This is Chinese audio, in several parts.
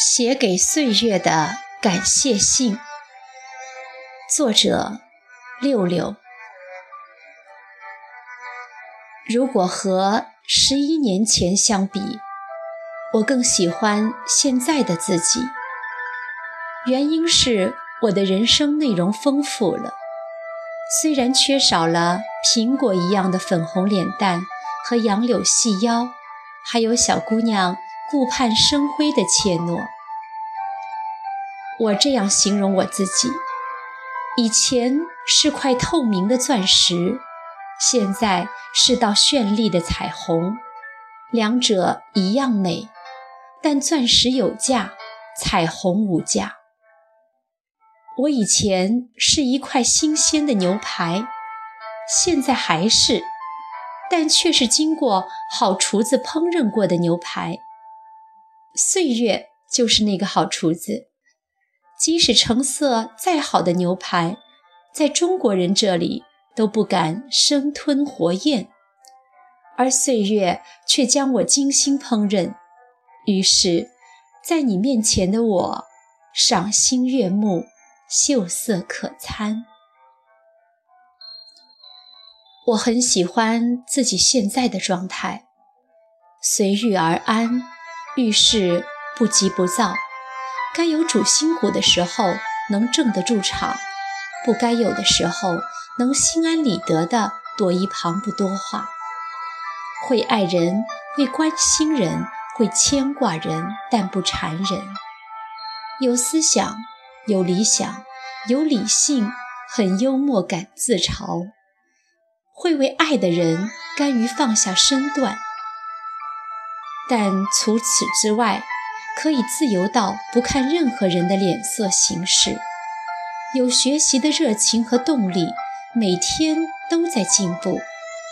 写给岁月的感谢信，作者六六。如果和十一年前相比，我更喜欢现在的自己。原因是我的人生内容丰富了，虽然缺少了苹果一样的粉红脸蛋和杨柳细腰，还有小姑娘。顾盼生辉的怯懦，我这样形容我自己：以前是块透明的钻石，现在是道绚丽的彩虹。两者一样美，但钻石有价，彩虹无价。我以前是一块新鲜的牛排，现在还是，但却是经过好厨子烹饪过的牛排。岁月就是那个好厨子，即使成色再好的牛排，在中国人这里都不敢生吞活咽，而岁月却将我精心烹饪。于是，在你面前的我，赏心悦目，秀色可餐。我很喜欢自己现在的状态，随遇而安。遇事不急不躁，该有主心骨的时候能镇得住场，不该有的时候能心安理得地躲一旁不多话。会爱人，会关心人，会牵挂人，但不缠人。有思想，有理想，有理性，很幽默感自嘲。会为爱的人甘于放下身段。但除此之外，可以自由到不看任何人的脸色行事，有学习的热情和动力，每天都在进步，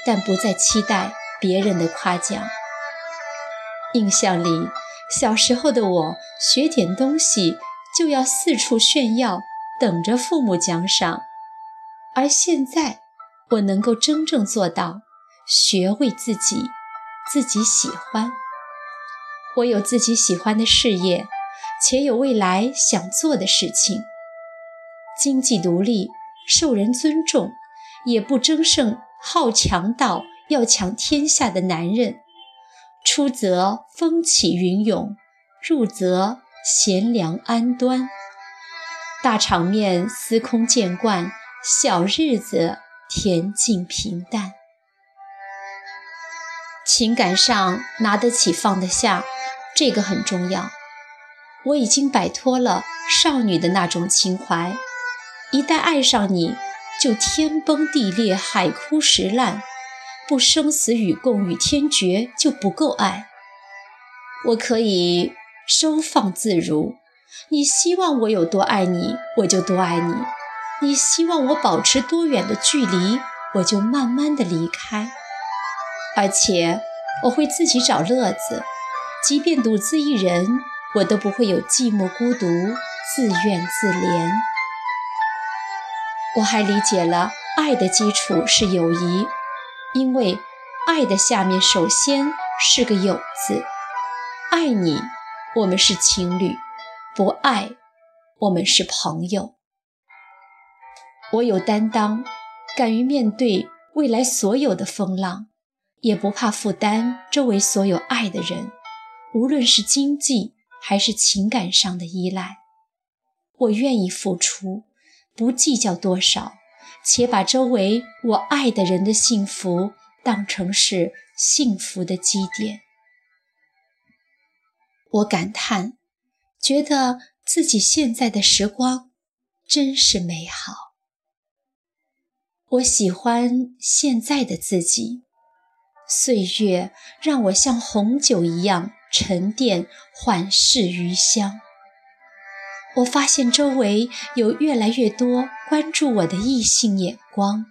但不再期待别人的夸奖。印象里，小时候的我学点东西就要四处炫耀，等着父母奖赏，而现在我能够真正做到学为自己，自己喜欢。我有自己喜欢的事业，且有未来想做的事情。经济独立，受人尊重，也不争胜好强到要抢天下的男人。出则风起云涌，入则贤良安端。大场面司空见惯，小日子恬静平淡。情感上拿得起放得下。这个很重要。我已经摆脱了少女的那种情怀，一旦爱上你，就天崩地裂、海枯石烂，不生死与共、与天绝就不够爱。我可以收放自如，你希望我有多爱你，我就多爱你；你希望我保持多远的距离，我就慢慢的离开。而且我会自己找乐子。即便独自一人，我都不会有寂寞孤独、自怨自怜。我还理解了爱的基础是友谊，因为爱的下面首先是个有字。爱你，我们是情侣；不爱，我们是朋友。我有担当，敢于面对未来所有的风浪，也不怕负担周围所有爱的人。无论是经济还是情感上的依赖，我愿意付出，不计较多少，且把周围我爱的人的幸福当成是幸福的基点。我感叹，觉得自己现在的时光真是美好。我喜欢现在的自己，岁月让我像红酒一样。沉淀，缓释余香。我发现周围有越来越多关注我的异性眼光，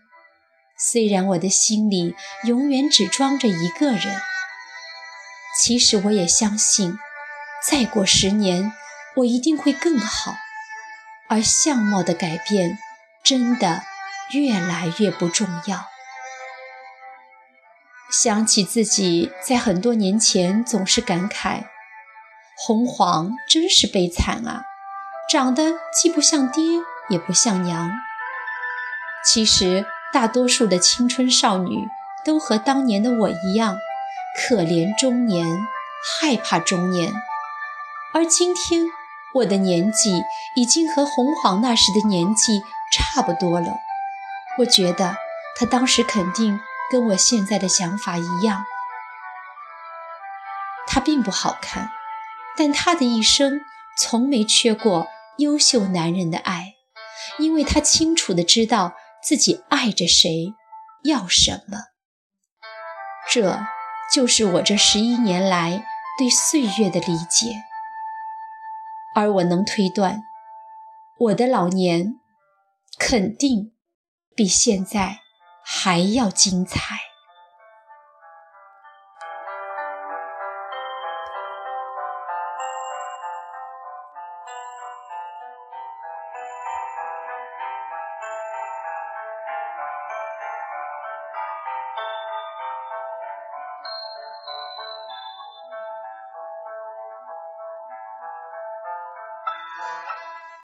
虽然我的心里永远只装着一个人。其实我也相信，再过十年，我一定会更好。而相貌的改变，真的越来越不重要。想起自己在很多年前总是感慨：红黄真是悲惨啊，长得既不像爹，也不像娘。其实，大多数的青春少女都和当年的我一样，可怜中年，害怕中年。而今天，我的年纪已经和红黄那时的年纪差不多了。我觉得他当时肯定跟我现在的想法一样。他并不好看，但他的一生从没缺过优秀男人的爱，因为他清楚的知道自己爱着谁，要什么。这就是我这十一年来对岁月的理解，而我能推断，我的老年肯定比现在还要精彩。